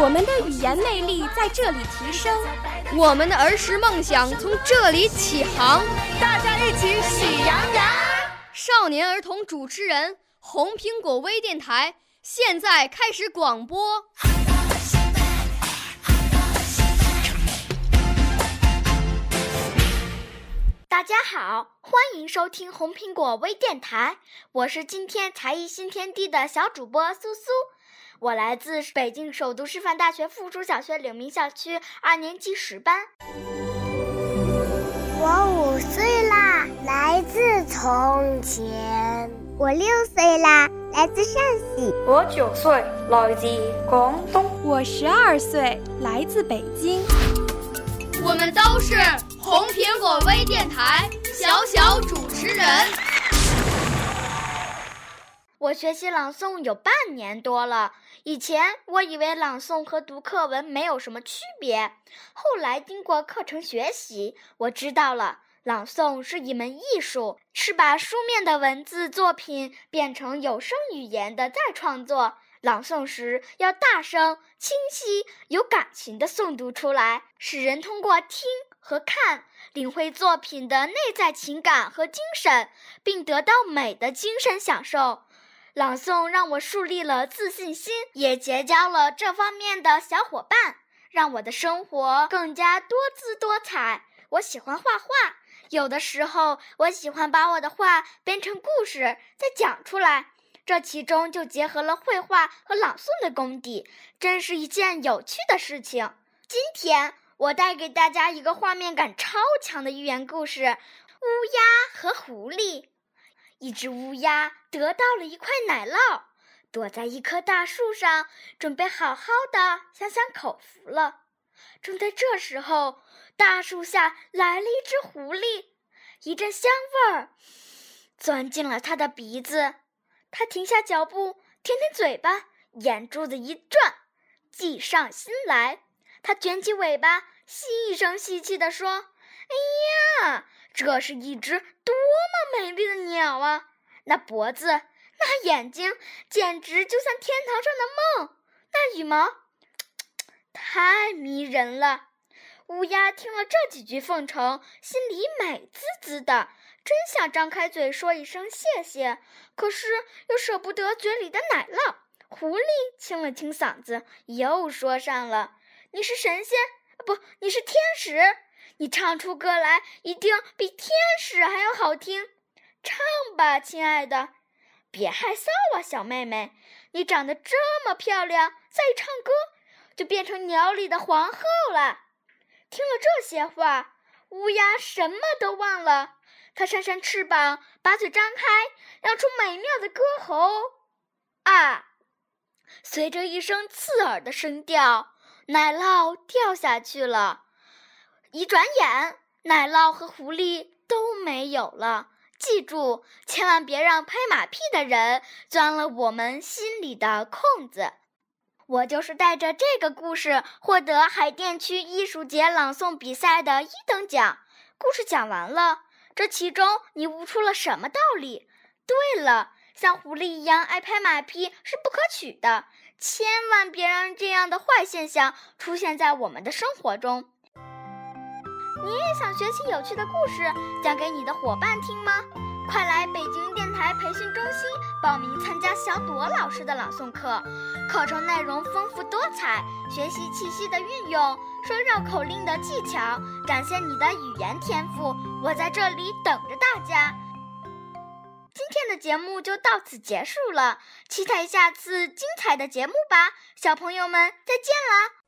我们的语言魅力在这里提升，我们的儿时梦想从这里起航。大家一起喜羊羊。少年儿童主持人，红苹果微电台。现在开始广播。大家好，欢迎收听红苹果微电台，我是今天才艺新天地的小主播苏苏，我来自北京首都师范大学附属小学柳明校区二年级十班。我五岁啦，来自从前。我六岁啦，来自陕西。我九岁，来自广东。我十二岁，来自北京。我们都是红苹果微电台小小主持人。我学习朗诵有半年多了，以前我以为朗诵和读课文没有什么区别，后来经过课程学习，我知道了。朗诵是一门艺术，是把书面的文字作品变成有声语言的再创作。朗诵时要大声、清晰、有感情的诵读出来，使人通过听和看领会作品的内在情感和精神，并得到美的精神享受。朗诵让我树立了自信心，也结交了这方面的小伙伴，让我的生活更加多姿多彩。我喜欢画画。有的时候，我喜欢把我的画编成故事再讲出来，这其中就结合了绘画和朗诵的功底，真是一件有趣的事情。今天我带给大家一个画面感超强的寓言故事：乌鸦和狐狸。一只乌鸦得到了一块奶酪，躲在一棵大树上，准备好好的享享口福了。正在这时候，大树下来了一只狐狸，一阵香味儿钻进了他的鼻子。他停下脚步，舔舔嘴巴，眼珠子一转，计上心来。他卷起尾巴，细声细气地说：“哎呀，这是一只多美丽的鸟啊！那脖子，那眼睛，简直就像天堂上的梦。那羽毛，太迷人了。”乌鸦听了这几句奉承，心里美滋滋的，真想张开嘴说一声谢谢，可是又舍不得嘴里的奶酪。狐狸清了清嗓子，又说上了：“你是神仙，不，你是天使，你唱出歌来一定比天使还要好听。唱吧，亲爱的，别害臊啊，小妹妹，你长得这么漂亮，再唱歌就变成鸟里的皇后了。”听了这些话，乌鸦什么都忘了。它扇扇翅膀，把嘴张开，让出美妙的歌喉。啊！随着一声刺耳的声调，奶酪掉下去了。一转眼，奶酪和狐狸都没有了。记住，千万别让拍马屁的人钻了我们心里的空子。我就是带着这个故事获得海淀区艺术节朗诵比赛的一等奖。故事讲完了，这其中你悟出了什么道理？对了，像狐狸一样爱拍马屁是不可取的，千万别让这样的坏现象出现在我们的生活中。你也想学习有趣的故事，讲给你的伙伴听吗？快来北京电台培训中心报名参加小朵老师的朗诵课，课程内容丰富多彩，学习气息的运用，说绕口令的技巧，展现你的语言天赋。我在这里等着大家。今天的节目就到此结束了，期待下次精彩的节目吧，小朋友们再见啦！